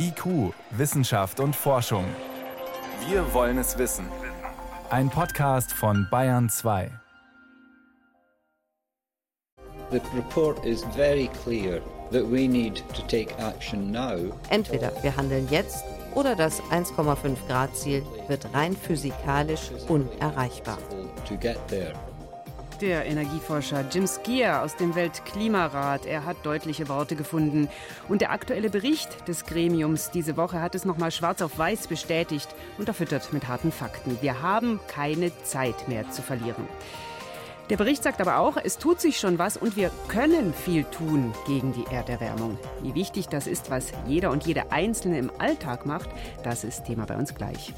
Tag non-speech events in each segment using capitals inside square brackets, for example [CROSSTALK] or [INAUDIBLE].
IQ, Wissenschaft und Forschung. Wir wollen es wissen. Ein Podcast von Bayern 2. The report is very clear that we need to take action now. Entweder wir handeln jetzt oder das 1,5 Grad Ziel wird rein physikalisch unerreichbar. To get there. Der Energieforscher Jim Skier aus dem Weltklimarat, er hat deutliche Worte gefunden. Und der aktuelle Bericht des Gremiums diese Woche hat es nochmal schwarz auf weiß bestätigt, unterfüttert mit harten Fakten. Wir haben keine Zeit mehr zu verlieren. Der Bericht sagt aber auch, es tut sich schon was und wir können viel tun gegen die Erderwärmung. Wie wichtig das ist, was jeder und jede Einzelne im Alltag macht, das ist Thema bei uns gleich.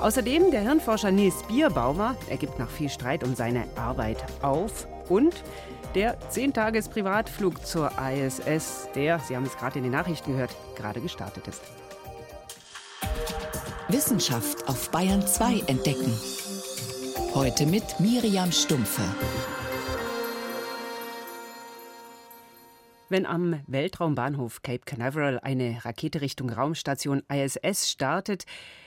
Außerdem der Hirnforscher Nils Bierbaumer, er gibt nach viel Streit um seine Arbeit auf. Und der 10-Tages-Privatflug zur ISS, der, Sie haben es gerade in den Nachrichten gehört, gerade gestartet ist. Wissenschaft auf Bayern 2 entdecken. Heute mit Miriam Stumpfe. Wenn am Weltraumbahnhof Cape Canaveral eine Rakete Richtung Raumstation ISS startet,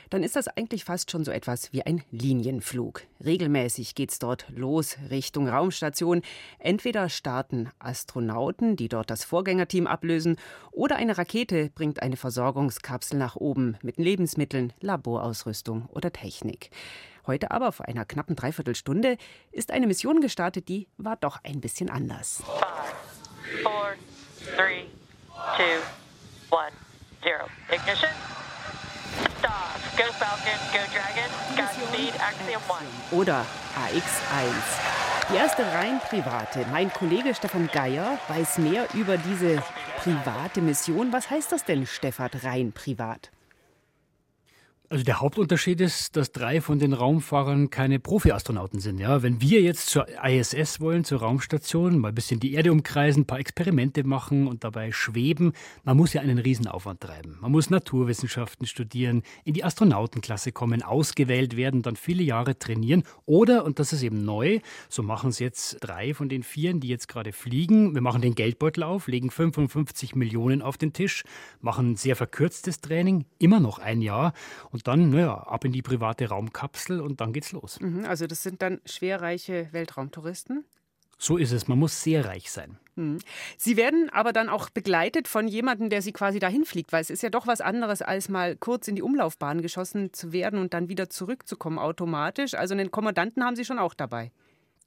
dann ist das eigentlich fast schon so etwas wie ein Linienflug. Regelmäßig geht es dort los Richtung Raumstation. Entweder starten Astronauten, die dort das Vorgängerteam ablösen, oder eine Rakete bringt eine Versorgungskapsel nach oben mit Lebensmitteln, Laborausrüstung oder Technik. Heute aber, vor einer knappen Dreiviertelstunde, ist eine Mission gestartet, die war doch ein bisschen anders. Five, four, three, two, one, zero. Ignition. Stop. Go Falcon, go Dragon. Godspeed, Axiom 1. Oder AX1. Die erste rein private. Mein Kollege Stefan Geier weiß mehr über diese private Mission. Was heißt das denn, Stefan, rein privat? Also der Hauptunterschied ist, dass drei von den Raumfahrern keine Profi-Astronauten sind. Ja, wenn wir jetzt zur ISS wollen, zur Raumstation, mal ein bisschen die Erde umkreisen, ein paar Experimente machen und dabei schweben, man muss ja einen Riesenaufwand treiben. Man muss Naturwissenschaften studieren, in die Astronautenklasse kommen, ausgewählt werden, dann viele Jahre trainieren. Oder, und das ist eben neu, so machen es jetzt drei von den vieren, die jetzt gerade fliegen. Wir machen den Geldbeutel auf, legen 55 Millionen auf den Tisch, machen sehr verkürztes Training, immer noch ein Jahr. Dann, naja, ab in die private Raumkapsel und dann geht's los. Mhm, also das sind dann schwerreiche Weltraumtouristen? So ist es. Man muss sehr reich sein. Mhm. Sie werden aber dann auch begleitet von jemandem, der Sie quasi dahin fliegt, weil es ist ja doch was anderes, als mal kurz in die Umlaufbahn geschossen zu werden und dann wieder zurückzukommen automatisch. Also einen Kommandanten haben Sie schon auch dabei.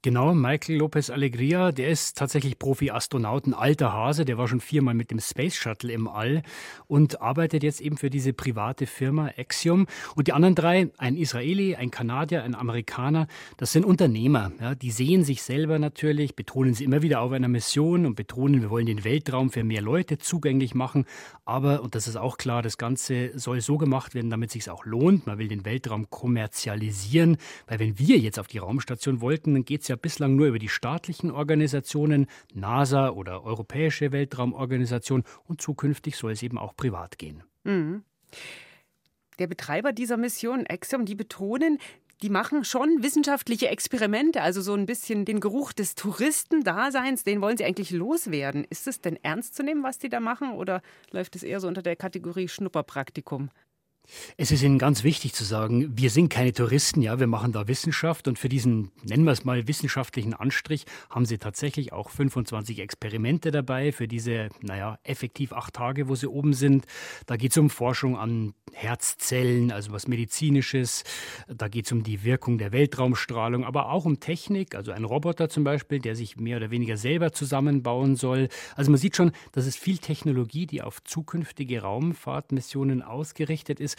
Genau, Michael Lopez Alegria, der ist tatsächlich Profi-Astronaut, ein alter Hase, der war schon viermal mit dem Space Shuttle im All und arbeitet jetzt eben für diese private Firma Axiom. Und die anderen drei, ein Israeli, ein Kanadier, ein Amerikaner, das sind Unternehmer. Ja, die sehen sich selber natürlich, betonen sie immer wieder auf einer Mission und betonen, wir wollen den Weltraum für mehr Leute zugänglich machen. Aber, und das ist auch klar, das Ganze soll so gemacht werden, damit es auch lohnt. Man will den Weltraum kommerzialisieren, weil wenn wir jetzt auf die Raumstation wollten, dann geht es ja bislang nur über die staatlichen Organisationen, NASA oder Europäische Weltraumorganisation und zukünftig soll es eben auch privat gehen. Mhm. Der Betreiber dieser Mission, Axiom, die betonen, die machen schon wissenschaftliche Experimente, also so ein bisschen den Geruch des Touristendaseins, den wollen sie eigentlich loswerden. Ist es denn ernst zu nehmen, was die da machen, oder läuft es eher so unter der Kategorie Schnupperpraktikum? Es ist Ihnen ganz wichtig zu sagen, wir sind keine Touristen, ja, wir machen da Wissenschaft und für diesen, nennen wir es mal, wissenschaftlichen Anstrich haben Sie tatsächlich auch 25 Experimente dabei für diese, naja, effektiv acht Tage, wo Sie oben sind. Da geht es um Forschung an Herzzellen, also was Medizinisches. Da geht es um die Wirkung der Weltraumstrahlung, aber auch um Technik, also ein Roboter zum Beispiel, der sich mehr oder weniger selber zusammenbauen soll. Also man sieht schon, das ist viel Technologie, die auf zukünftige Raumfahrtmissionen ausgerichtet ist.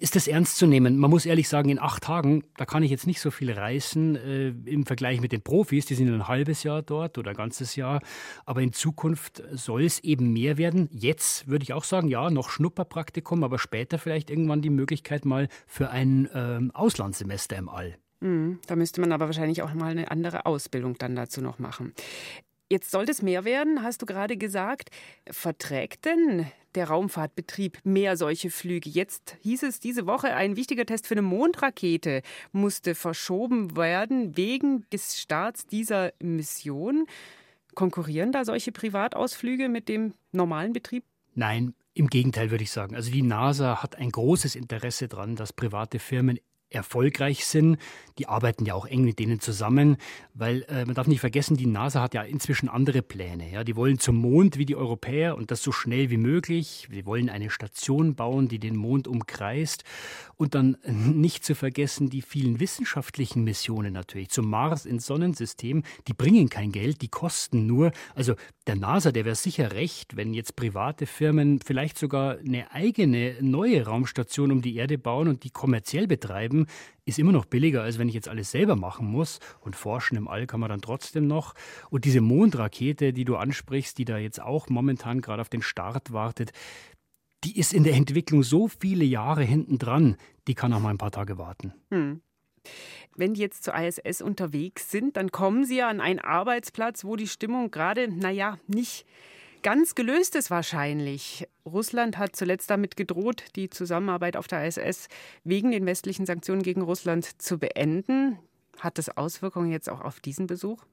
Ist das ernst zu nehmen? Man muss ehrlich sagen, in acht Tagen, da kann ich jetzt nicht so viel reißen äh, im Vergleich mit den Profis. Die sind ein halbes Jahr dort oder ein ganzes Jahr. Aber in Zukunft soll es eben mehr werden. Jetzt würde ich auch sagen, ja, noch Schnupperpraktikum, aber später vielleicht irgendwann die Möglichkeit mal für ein ähm, Auslandssemester im All. Mhm, da müsste man aber wahrscheinlich auch mal eine andere Ausbildung dann dazu noch machen. Jetzt sollte es mehr werden, hast du gerade gesagt. Verträgt denn der Raumfahrtbetrieb mehr solche Flüge? Jetzt hieß es diese Woche, ein wichtiger Test für eine Mondrakete musste verschoben werden wegen des Starts dieser Mission. Konkurrieren da solche Privatausflüge mit dem normalen Betrieb? Nein, Im Gegenteil würde ich sagen. Also die NASA hat ein großes Interesse daran, dass private Firmen erfolgreich sind. Die arbeiten ja auch eng mit denen zusammen, weil äh, man darf nicht vergessen, die NASA hat ja inzwischen andere Pläne. Ja? Die wollen zum Mond wie die Europäer und das so schnell wie möglich. Sie wollen eine Station bauen, die den Mond umkreist. Und dann nicht zu vergessen die vielen wissenschaftlichen Missionen natürlich zum Mars ins Sonnensystem. Die bringen kein Geld, die kosten nur. Also der NASA, der wäre sicher recht, wenn jetzt private Firmen vielleicht sogar eine eigene neue Raumstation um die Erde bauen und die kommerziell betreiben, ist immer noch billiger, als wenn ich jetzt alles selber machen muss. Und forschen im All kann man dann trotzdem noch. Und diese Mondrakete, die du ansprichst, die da jetzt auch momentan gerade auf den Start wartet, die ist in der Entwicklung so viele Jahre hinten dran, die kann auch mal ein paar Tage warten. Hm. Wenn die jetzt zur ISS unterwegs sind, dann kommen sie ja an einen Arbeitsplatz, wo die Stimmung gerade, naja, nicht ganz gelöst ist wahrscheinlich. Russland hat zuletzt damit gedroht, die Zusammenarbeit auf der ISS wegen den westlichen Sanktionen gegen Russland zu beenden. Hat das Auswirkungen jetzt auch auf diesen Besuch?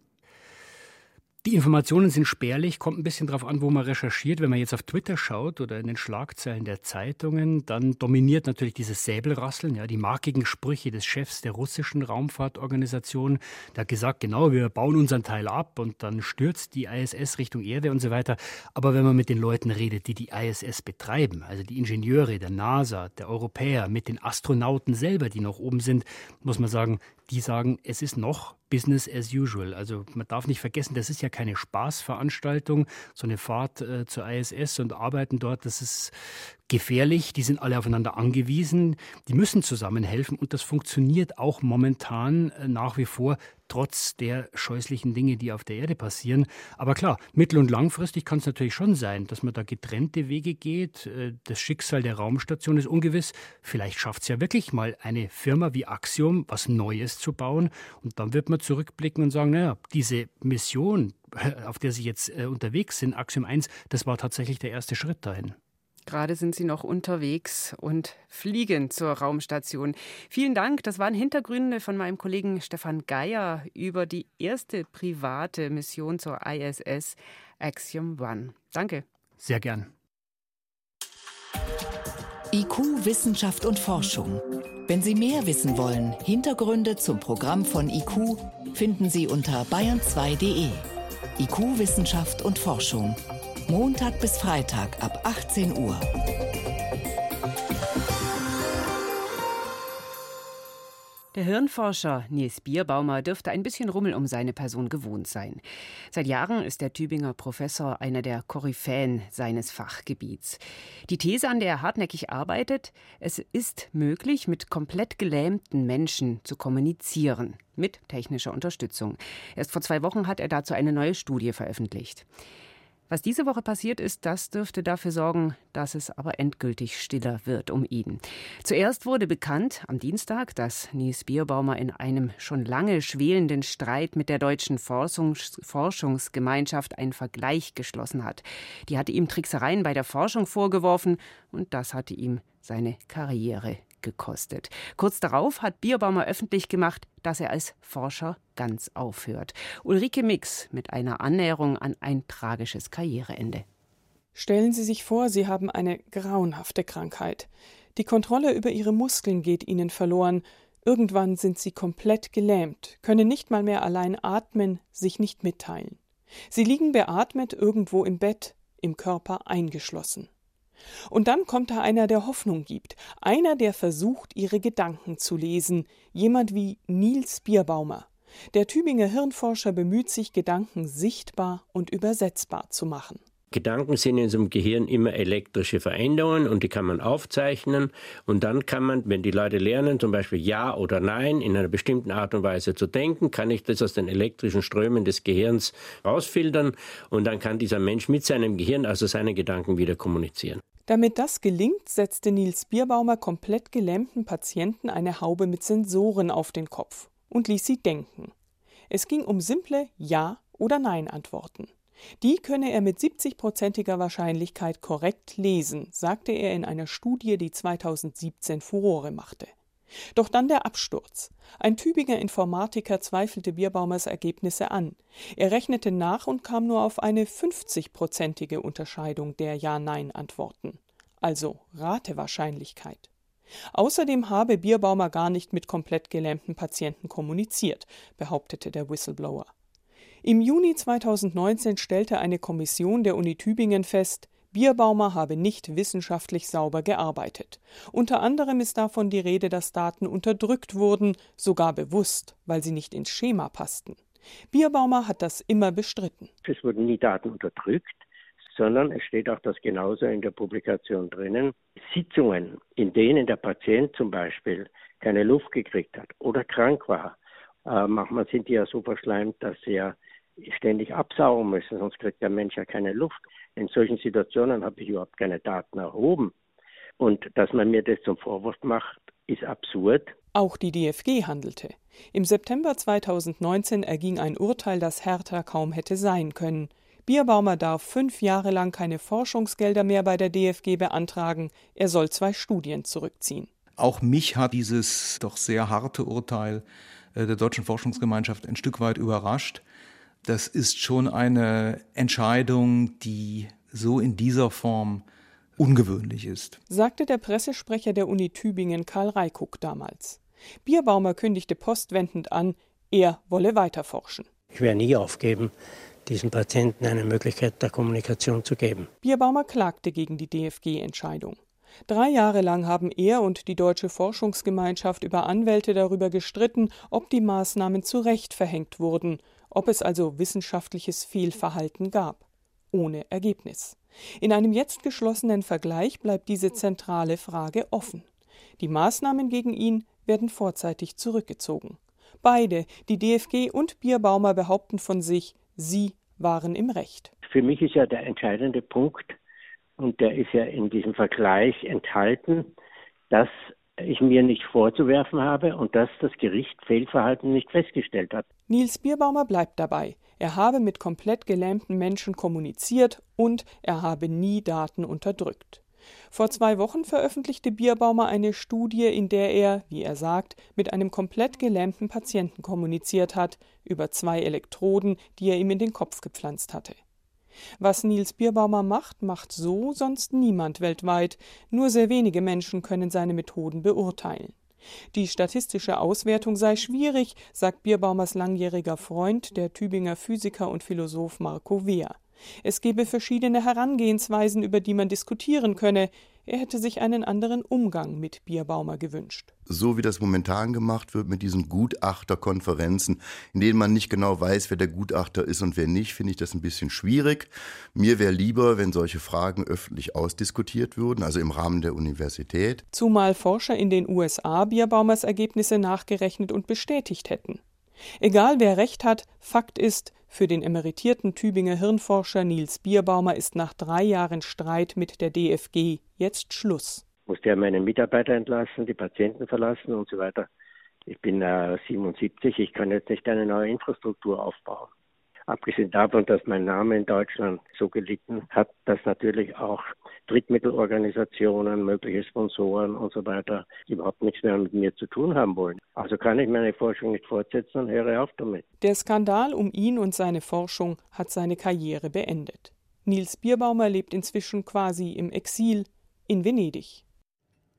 Die Informationen sind spärlich, kommt ein bisschen darauf an, wo man recherchiert. Wenn man jetzt auf Twitter schaut oder in den Schlagzeilen der Zeitungen, dann dominiert natürlich dieses Säbelrasseln, ja, die markigen Sprüche des Chefs der russischen Raumfahrtorganisation. Der hat gesagt, genau, wir bauen unseren Teil ab und dann stürzt die ISS Richtung Erde und so weiter. Aber wenn man mit den Leuten redet, die die ISS betreiben, also die Ingenieure der NASA, der Europäer, mit den Astronauten selber, die noch oben sind, muss man sagen, die sagen, es ist noch Business as usual. Also man darf nicht vergessen, das ist ja keine Spaßveranstaltung, so eine Fahrt äh, zur ISS und arbeiten dort, das ist gefährlich, die sind alle aufeinander angewiesen, die müssen zusammenhelfen und das funktioniert auch momentan äh, nach wie vor trotz der scheußlichen Dinge, die auf der Erde passieren. Aber klar, mittel- und langfristig kann es natürlich schon sein, dass man da getrennte Wege geht. Äh, das Schicksal der Raumstation ist ungewiss. Vielleicht schafft es ja wirklich mal eine Firma wie Axiom, was Neues zu bauen. Und dann wird man zurückblicken und sagen, naja, diese Mission, [LAUGHS] auf der Sie jetzt äh, unterwegs sind, Axiom 1, das war tatsächlich der erste Schritt dahin. Gerade sind Sie noch unterwegs und fliegen zur Raumstation. Vielen Dank. Das waren Hintergründe von meinem Kollegen Stefan Geier über die erste private Mission zur ISS Axiom One. Danke. Sehr gern. IQ, Wissenschaft und Forschung. Wenn Sie mehr wissen wollen, Hintergründe zum Programm von IQ finden Sie unter bayern2.de. IQ, Wissenschaft und Forschung. Montag bis Freitag ab 18 Uhr. Der Hirnforscher Nils Bierbaumer dürfte ein bisschen Rummel um seine Person gewohnt sein. Seit Jahren ist der Tübinger Professor einer der Koryphäen seines Fachgebiets. Die These, an der er hartnäckig arbeitet, es ist möglich, mit komplett gelähmten Menschen zu kommunizieren, mit technischer Unterstützung. Erst vor zwei Wochen hat er dazu eine neue Studie veröffentlicht. Was diese Woche passiert ist, das dürfte dafür sorgen, dass es aber endgültig stiller wird um ihn. Zuerst wurde bekannt am Dienstag, dass Nies Bierbaumer in einem schon lange schwelenden Streit mit der deutschen Forschungs Forschungsgemeinschaft einen Vergleich geschlossen hat. Die hatte ihm Tricksereien bei der Forschung vorgeworfen und das hatte ihm seine Karriere gekostet. Kurz darauf hat Bierbaumer öffentlich gemacht, dass er als Forscher ganz aufhört. Ulrike Mix mit einer Annäherung an ein tragisches Karriereende. Stellen Sie sich vor, Sie haben eine grauenhafte Krankheit. Die Kontrolle über Ihre Muskeln geht Ihnen verloren. Irgendwann sind Sie komplett gelähmt, können nicht mal mehr allein atmen, sich nicht mitteilen. Sie liegen beatmet irgendwo im Bett, im Körper eingeschlossen. Und dann kommt da einer, der Hoffnung gibt, einer, der versucht, ihre Gedanken zu lesen, jemand wie Niels Bierbaumer. Der Tübinger Hirnforscher bemüht sich, Gedanken sichtbar und übersetzbar zu machen. Gedanken sind in unserem Gehirn immer elektrische Veränderungen und die kann man aufzeichnen und dann kann man, wenn die Leute lernen, zum Beispiel Ja oder Nein in einer bestimmten Art und Weise zu denken, kann ich das aus den elektrischen Strömen des Gehirns rausfiltern und dann kann dieser Mensch mit seinem Gehirn, also seinen Gedanken wieder kommunizieren. Damit das gelingt, setzte Nils Bierbaumer komplett gelähmten Patienten eine Haube mit Sensoren auf den Kopf und ließ sie denken. Es ging um simple Ja- oder Nein-Antworten. Die könne er mit 70-prozentiger Wahrscheinlichkeit korrekt lesen, sagte er in einer Studie, die 2017 Furore machte. Doch dann der Absturz. Ein Tübinger Informatiker zweifelte Bierbaumers Ergebnisse an. Er rechnete nach und kam nur auf eine 50-prozentige Unterscheidung der Ja-Nein-Antworten. also Ratewahrscheinlichkeit. Außerdem habe Bierbaumer gar nicht mit komplett gelähmten Patienten kommuniziert, behauptete der Whistleblower. Im Juni 2019 stellte eine Kommission der Uni Tübingen fest, Bierbaumer habe nicht wissenschaftlich sauber gearbeitet. Unter anderem ist davon die Rede, dass Daten unterdrückt wurden, sogar bewusst, weil sie nicht ins Schema passten. Bierbaumer hat das immer bestritten. Es wurden nie Daten unterdrückt, sondern es steht auch das genauso in der Publikation drinnen. Sitzungen, in denen der Patient zum Beispiel keine Luft gekriegt hat oder krank war, äh, manchmal sind die ja so verschleimt, dass sie ja ständig absaugen müssen, sonst kriegt der Mensch ja keine Luft. In solchen Situationen habe ich überhaupt keine Daten erhoben. Und dass man mir das zum Vorwurf macht, ist absurd. Auch die DFG handelte. Im September 2019 erging ein Urteil, das härter kaum hätte sein können. Bierbaumer darf fünf Jahre lang keine Forschungsgelder mehr bei der DFG beantragen. Er soll zwei Studien zurückziehen. Auch mich hat dieses doch sehr harte Urteil äh, der Deutschen Forschungsgemeinschaft ein Stück weit überrascht das ist schon eine Entscheidung, die so in dieser Form ungewöhnlich ist. Sagte der Pressesprecher der Uni Tübingen Karl Reikuck damals. Bierbaumer kündigte postwendend an, er wolle weiterforschen. Ich werde nie aufgeben, diesen Patienten eine Möglichkeit der Kommunikation zu geben. Bierbaumer klagte gegen die DFG-Entscheidung. Drei Jahre lang haben er und die Deutsche Forschungsgemeinschaft über Anwälte darüber gestritten, ob die Maßnahmen zu Recht verhängt wurden ob es also wissenschaftliches Fehlverhalten gab. Ohne Ergebnis. In einem jetzt geschlossenen Vergleich bleibt diese zentrale Frage offen. Die Maßnahmen gegen ihn werden vorzeitig zurückgezogen. Beide, die DFG und Bierbaumer, behaupten von sich, sie waren im Recht. Für mich ist ja der entscheidende Punkt, und der ist ja in diesem Vergleich enthalten, dass ich mir nicht vorzuwerfen habe und dass das Gericht Fehlverhalten nicht festgestellt hat. Nils Bierbaumer bleibt dabei. Er habe mit komplett gelähmten Menschen kommuniziert und er habe nie Daten unterdrückt. Vor zwei Wochen veröffentlichte Bierbaumer eine Studie, in der er, wie er sagt, mit einem komplett gelähmten Patienten kommuniziert hat, über zwei Elektroden, die er ihm in den Kopf gepflanzt hatte. Was Nils Bierbaumer macht, macht so sonst niemand weltweit. Nur sehr wenige Menschen können seine Methoden beurteilen. Die statistische Auswertung sei schwierig, sagt Bierbaumers langjähriger Freund, der Tübinger Physiker und Philosoph Marco Wehr. Es gebe verschiedene Herangehensweisen, über die man diskutieren könne. Er hätte sich einen anderen Umgang mit Bierbaumer gewünscht. So wie das momentan gemacht wird mit diesen Gutachterkonferenzen, in denen man nicht genau weiß, wer der Gutachter ist und wer nicht, finde ich das ein bisschen schwierig. Mir wäre lieber, wenn solche Fragen öffentlich ausdiskutiert würden, also im Rahmen der Universität. Zumal Forscher in den USA Bierbaumers Ergebnisse nachgerechnet und bestätigt hätten. Egal wer recht hat, Fakt ist, für den emeritierten Tübinger Hirnforscher Nils Bierbaumer ist nach drei Jahren Streit mit der DFG jetzt Schluss. Ich musste ja meine Mitarbeiter entlassen, die Patienten verlassen und so weiter. Ich bin äh, 77, ich kann jetzt nicht eine neue Infrastruktur aufbauen. Abgesehen davon, dass mein Name in Deutschland so gelitten hat, dass natürlich auch Drittmittelorganisationen, mögliche Sponsoren und so weiter überhaupt nichts mehr mit mir zu tun haben wollen. Also kann ich meine Forschung nicht fortsetzen und höre auf damit. Der Skandal um ihn und seine Forschung hat seine Karriere beendet. Nils Bierbaumer lebt inzwischen quasi im Exil in Venedig.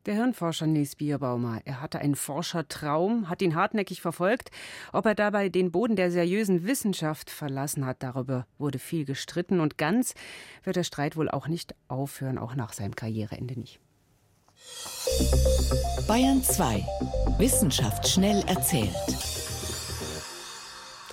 Der Hirnforscher Nils Bierbaumer, er hatte einen Forschertraum, hat ihn hartnäckig verfolgt. Ob er dabei den Boden der seriösen Wissenschaft verlassen hat, darüber wurde viel gestritten. Und ganz wird der Streit wohl auch nicht aufhören, auch nach seinem Karriereende nicht. Bayern 2. Wissenschaft schnell erzählt.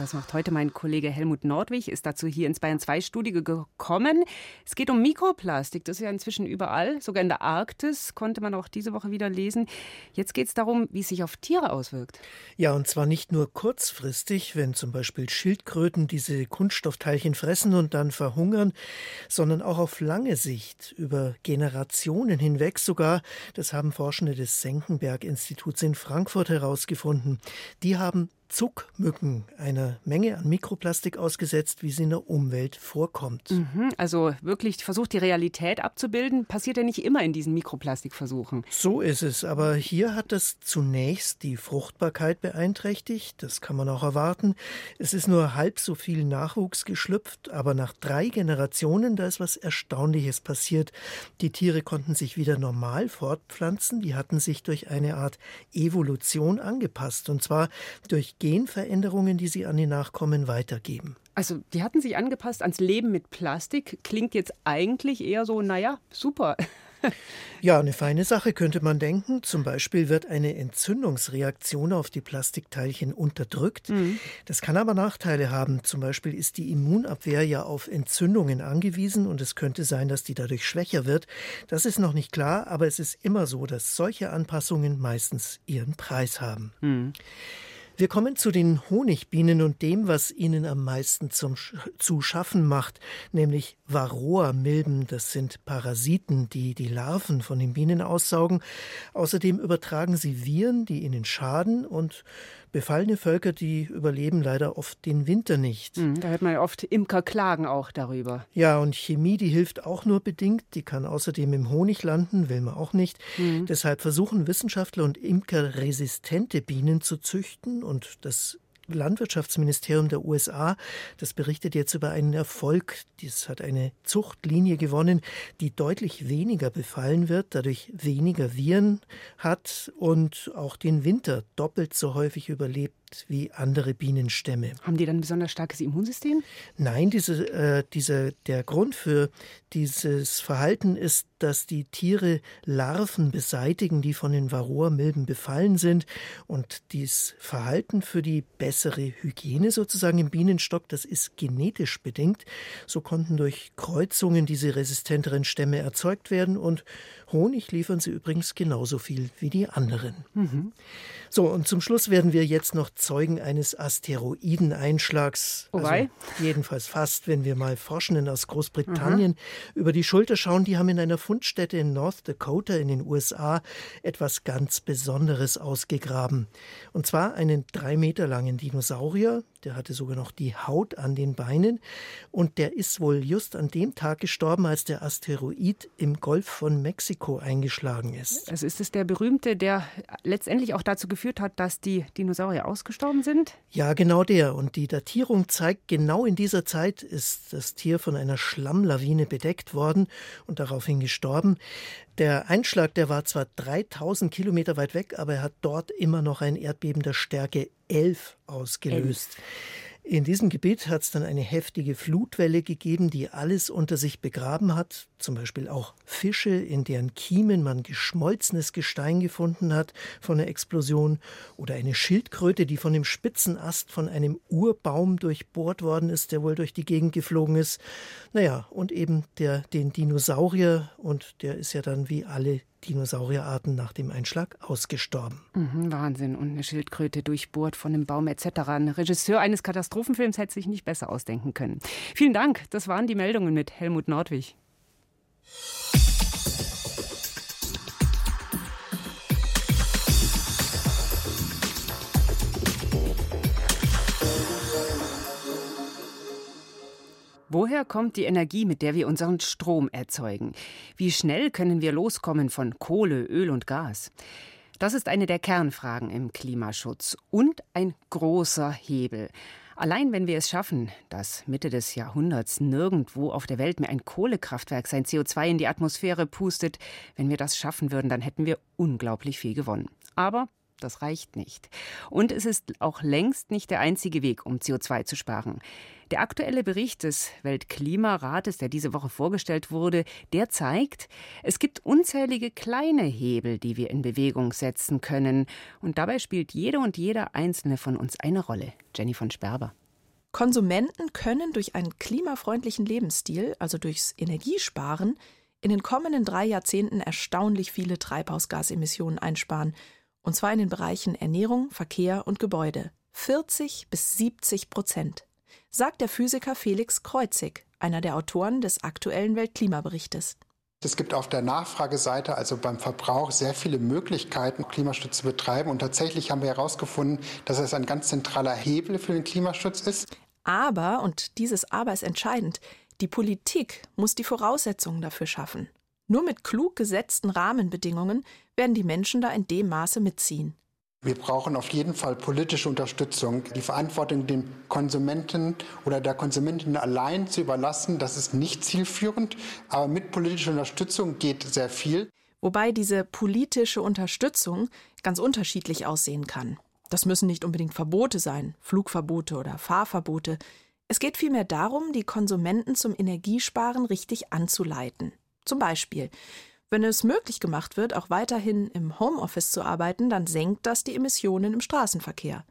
Das macht heute mein Kollege Helmut Nordwig, ist dazu hier ins Bayern 2 Studio gekommen. Es geht um Mikroplastik, das ist ja inzwischen überall, sogar in der Arktis konnte man auch diese Woche wieder lesen. Jetzt geht es darum, wie es sich auf Tiere auswirkt. Ja, und zwar nicht nur kurzfristig, wenn zum Beispiel Schildkröten diese Kunststoffteilchen fressen und dann verhungern, sondern auch auf lange Sicht, über Generationen hinweg sogar. Das haben Forschende des Senckenberg-Instituts in Frankfurt herausgefunden. Die haben Zuckmücken einer Menge an Mikroplastik ausgesetzt, wie sie in der Umwelt vorkommt. Mhm, also wirklich versucht, die Realität abzubilden, passiert ja nicht immer in diesen Mikroplastikversuchen. So ist es, aber hier hat das zunächst die Fruchtbarkeit beeinträchtigt, das kann man auch erwarten. Es ist nur halb so viel Nachwuchs geschlüpft, aber nach drei Generationen, da ist was Erstaunliches passiert. Die Tiere konnten sich wieder normal fortpflanzen, die hatten sich durch eine Art Evolution angepasst, und zwar durch Genveränderungen, die sie an die Nachkommen weitergeben. Also, die hatten sich angepasst ans Leben mit Plastik. Klingt jetzt eigentlich eher so, naja, super. [LAUGHS] Ja, eine feine Sache könnte man denken. Zum Beispiel wird eine Entzündungsreaktion auf die Plastikteilchen unterdrückt. Mhm. Das kann aber Nachteile haben. Zum Beispiel ist die Immunabwehr ja auf Entzündungen angewiesen und es könnte sein, dass die dadurch schwächer wird. Das ist noch nicht klar, aber es ist immer so, dass solche Anpassungen meistens ihren Preis haben. Mhm. Wir kommen zu den Honigbienen und dem, was ihnen am meisten zum, zu schaffen macht, nämlich Varroa-Milben. Das sind Parasiten, die die Larven von den Bienen aussaugen. Außerdem übertragen sie Viren, die ihnen schaden und Befallene Völker, die überleben leider oft den Winter nicht. Mhm, da hört man ja oft Imker klagen auch darüber. Ja, und Chemie, die hilft auch nur bedingt. Die kann außerdem im Honig landen, will man auch nicht. Mhm. Deshalb versuchen Wissenschaftler und Imker resistente Bienen zu züchten und das Landwirtschaftsministerium der USA, das berichtet jetzt über einen Erfolg. Dies hat eine Zuchtlinie gewonnen, die deutlich weniger befallen wird, dadurch weniger Viren hat und auch den Winter doppelt so häufig überlebt wie andere Bienenstämme. Haben die dann ein besonders starkes Immunsystem? Nein, diese, äh, diese, der Grund für dieses Verhalten ist, dass die Tiere Larven beseitigen, die von den Varroa-Milben befallen sind. Und dieses Verhalten für die bessere Hygiene sozusagen im Bienenstock, das ist genetisch bedingt. So konnten durch Kreuzungen diese resistenteren Stämme erzeugt werden und Honig liefern sie übrigens genauso viel wie die anderen. Mhm. So, und zum Schluss werden wir jetzt noch Zeugen eines Asteroideneinschlags. Wobei? Also jedenfalls fast, wenn wir mal Forschenden aus Großbritannien mhm. über die Schulter schauen. Die haben in einer Fundstätte in North Dakota in den USA etwas ganz Besonderes ausgegraben. Und zwar einen drei Meter langen Dinosaurier, der hatte sogar noch die Haut an den Beinen und der ist wohl just an dem Tag gestorben, als der Asteroid im Golf von Mexiko eingeschlagen ist. Also ist es der berühmte, der letztendlich auch dazu geführt hat, dass die Dinosaurier ausgestorben sind? Ja, genau der. Und die Datierung zeigt, genau in dieser Zeit ist das Tier von einer Schlammlawine bedeckt worden und daraufhin gestorben. Der Einschlag, der war zwar 3000 Kilometer weit weg, aber er hat dort immer noch ein Erdbeben der Stärke 11 ausgelöst. 11. In diesem Gebiet hat es dann eine heftige Flutwelle gegeben, die alles unter sich begraben hat, zum Beispiel auch Fische, in deren Kiemen man geschmolzenes Gestein gefunden hat von der Explosion, oder eine Schildkröte, die von dem spitzen Ast von einem Urbaum durchbohrt worden ist, der wohl durch die Gegend geflogen ist. Naja, und eben der, den Dinosaurier, und der ist ja dann wie alle Dinosaurierarten nach dem Einschlag ausgestorben. Mhm, Wahnsinn. Und eine Schildkröte durchbohrt von einem Baum etc. Ein Regisseur eines Katastrophenfilms hätte sich nicht besser ausdenken können. Vielen Dank. Das waren die Meldungen mit Helmut Nordwig. Woher kommt die Energie, mit der wir unseren Strom erzeugen? Wie schnell können wir loskommen von Kohle, Öl und Gas? Das ist eine der Kernfragen im Klimaschutz und ein großer Hebel. Allein wenn wir es schaffen, dass Mitte des Jahrhunderts nirgendwo auf der Welt mehr ein Kohlekraftwerk sein CO2 in die Atmosphäre pustet, wenn wir das schaffen würden, dann hätten wir unglaublich viel gewonnen. Aber das reicht nicht. Und es ist auch längst nicht der einzige Weg, um CO2 zu sparen. Der aktuelle Bericht des Weltklimarates, der diese Woche vorgestellt wurde, der zeigt, es gibt unzählige kleine Hebel, die wir in Bewegung setzen können. Und dabei spielt jede und jeder einzelne von uns eine Rolle. Jenny von Sperber. Konsumenten können durch einen klimafreundlichen Lebensstil, also durchs Energiesparen, in den kommenden drei Jahrzehnten erstaunlich viele Treibhausgasemissionen einsparen, und zwar in den Bereichen Ernährung, Verkehr und Gebäude. 40 bis 70 Prozent sagt der Physiker Felix Kreuzig, einer der Autoren des aktuellen Weltklimaberichtes. Es gibt auf der Nachfrageseite, also beim Verbrauch, sehr viele Möglichkeiten, Klimaschutz zu betreiben. Und tatsächlich haben wir herausgefunden, dass es ein ganz zentraler Hebel für den Klimaschutz ist. Aber, und dieses Aber ist entscheidend, die Politik muss die Voraussetzungen dafür schaffen. Nur mit klug gesetzten Rahmenbedingungen werden die Menschen da in dem Maße mitziehen. Wir brauchen auf jeden Fall politische Unterstützung. Die Verantwortung dem Konsumenten oder der Konsumentin allein zu überlassen, das ist nicht zielführend. Aber mit politischer Unterstützung geht sehr viel. Wobei diese politische Unterstützung ganz unterschiedlich aussehen kann. Das müssen nicht unbedingt Verbote sein, Flugverbote oder Fahrverbote. Es geht vielmehr darum, die Konsumenten zum Energiesparen richtig anzuleiten. Zum Beispiel, wenn es möglich gemacht wird, auch weiterhin im Homeoffice zu arbeiten, dann senkt das die Emissionen im Straßenverkehr.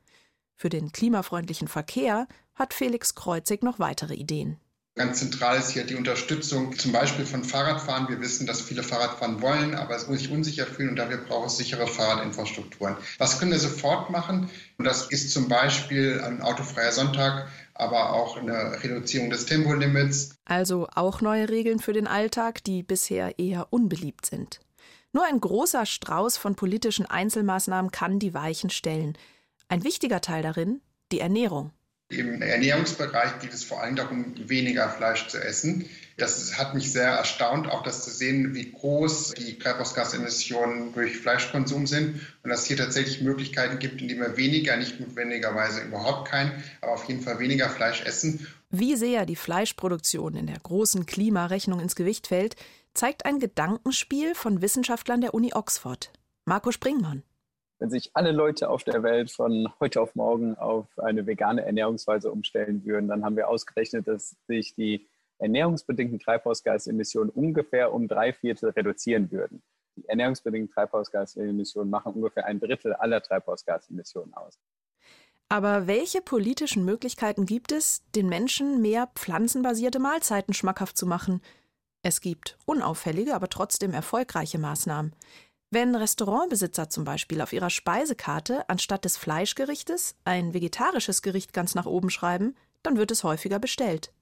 Für den klimafreundlichen Verkehr hat Felix Kreuzig noch weitere Ideen. Ganz zentral ist hier die Unterstützung zum Beispiel von Fahrradfahren. Wir wissen, dass viele Fahrradfahren wollen, aber es sich unsicher fühlen und dafür braucht es sichere Fahrradinfrastrukturen. Was können wir sofort machen? Und das ist zum Beispiel ein autofreier Sonntag, aber auch eine Reduzierung des Tempolimits. Also auch neue Regeln für den Alltag, die bisher eher unbeliebt sind. Nur ein großer Strauß von politischen Einzelmaßnahmen kann die Weichen stellen. Ein wichtiger Teil darin die Ernährung. Im Ernährungsbereich geht es vor allem darum, weniger Fleisch zu essen. Das hat mich sehr erstaunt, auch das zu sehen, wie groß die Treibhausgasemissionen durch Fleischkonsum sind und dass es hier tatsächlich Möglichkeiten gibt, indem wir weniger, nicht notwendigerweise überhaupt kein, aber auf jeden Fall weniger Fleisch essen. Wie sehr die Fleischproduktion in der großen Klimarechnung ins Gewicht fällt, zeigt ein Gedankenspiel von Wissenschaftlern der Uni Oxford. Marco Springmann. Wenn sich alle Leute auf der Welt von heute auf morgen auf eine vegane Ernährungsweise umstellen würden, dann haben wir ausgerechnet, dass sich die ernährungsbedingten Treibhausgasemissionen ungefähr um drei Viertel reduzieren würden. Die ernährungsbedingten Treibhausgasemissionen machen ungefähr ein Drittel aller Treibhausgasemissionen aus. Aber welche politischen Möglichkeiten gibt es, den Menschen mehr pflanzenbasierte Mahlzeiten schmackhaft zu machen? Es gibt unauffällige, aber trotzdem erfolgreiche Maßnahmen. Wenn Restaurantbesitzer zum Beispiel auf ihrer Speisekarte anstatt des Fleischgerichtes ein vegetarisches Gericht ganz nach oben schreiben, dann wird es häufiger bestellt.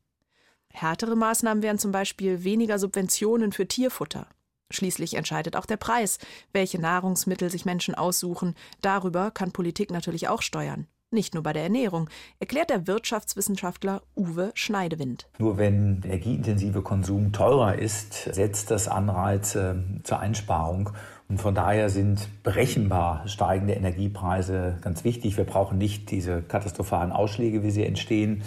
Härtere Maßnahmen wären zum Beispiel weniger Subventionen für Tierfutter. Schließlich entscheidet auch der Preis, welche Nahrungsmittel sich Menschen aussuchen. Darüber kann Politik natürlich auch steuern. Nicht nur bei der Ernährung, erklärt der Wirtschaftswissenschaftler Uwe Schneidewind. Nur wenn energieintensive Konsum teurer ist, setzt das Anreize zur Einsparung. Und von daher sind berechenbar steigende Energiepreise ganz wichtig. Wir brauchen nicht diese katastrophalen Ausschläge, wie sie entstehen,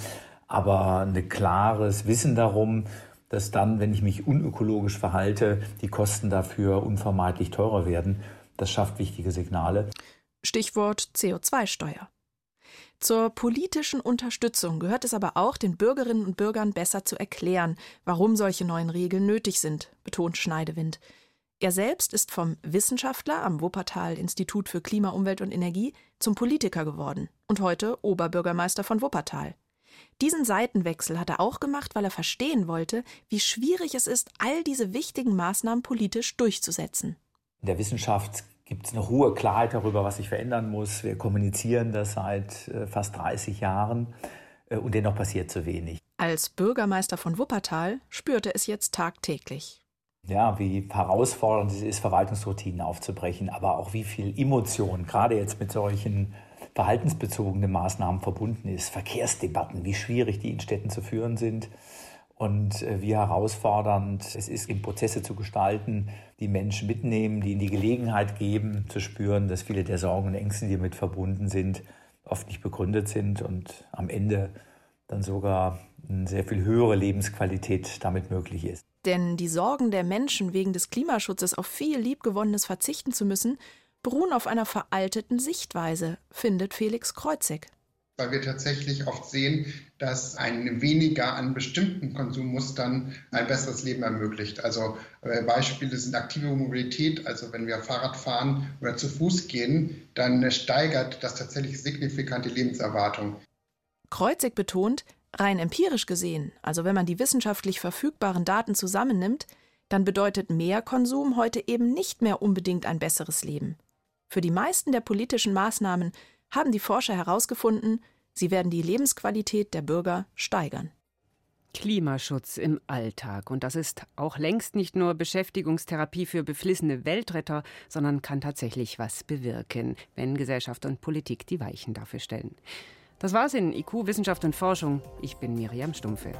aber ein klares Wissen darum, dass dann, wenn ich mich unökologisch verhalte, die Kosten dafür unvermeidlich teurer werden. Das schafft wichtige Signale. Stichwort CO2-Steuer. Zur politischen Unterstützung gehört es aber auch, den Bürgerinnen und Bürgern besser zu erklären, warum solche neuen Regeln nötig sind, betont Schneidewind. Er selbst ist vom Wissenschaftler am Wuppertal Institut für Klima, Umwelt und Energie zum Politiker geworden und heute Oberbürgermeister von Wuppertal. Diesen Seitenwechsel hat er auch gemacht, weil er verstehen wollte, wie schwierig es ist, all diese wichtigen Maßnahmen politisch durchzusetzen. In der Wissenschaft gibt es eine hohe Klarheit darüber, was sich verändern muss. Wir kommunizieren das seit äh, fast 30 Jahren äh, und dennoch passiert zu wenig. Als Bürgermeister von Wuppertal spürte es jetzt tagtäglich. Ja, wie herausfordernd es ist, Verwaltungsroutinen aufzubrechen, aber auch wie viel Emotion gerade jetzt mit solchen verhaltensbezogenen Maßnahmen verbunden ist. Verkehrsdebatten, wie schwierig die in Städten zu führen sind und äh, wie herausfordernd es ist, in Prozesse zu gestalten, die Menschen mitnehmen, die ihnen die Gelegenheit geben, zu spüren, dass viele der Sorgen und Ängste, die damit verbunden sind, oft nicht begründet sind und am Ende dann sogar eine sehr viel höhere Lebensqualität damit möglich ist. Denn die Sorgen der Menschen wegen des Klimaschutzes auf viel Liebgewonnenes verzichten zu müssen, beruhen auf einer veralteten Sichtweise, findet Felix Kreuzig weil wir tatsächlich oft sehen, dass ein weniger an bestimmten Konsummustern ein besseres Leben ermöglicht. Also äh, Beispiele sind aktive Mobilität, also wenn wir Fahrrad fahren oder zu Fuß gehen, dann steigert das tatsächlich signifikant die Lebenserwartung. Kreuzig betont, rein empirisch gesehen, also wenn man die wissenschaftlich verfügbaren Daten zusammennimmt, dann bedeutet mehr Konsum heute eben nicht mehr unbedingt ein besseres Leben. Für die meisten der politischen Maßnahmen haben die Forscher herausgefunden, sie werden die Lebensqualität der Bürger steigern. Klimaschutz im Alltag. Und das ist auch längst nicht nur Beschäftigungstherapie für beflissene Weltretter, sondern kann tatsächlich was bewirken, wenn Gesellschaft und Politik die Weichen dafür stellen. Das war's in IQ Wissenschaft und Forschung. Ich bin Miriam Stumpfe.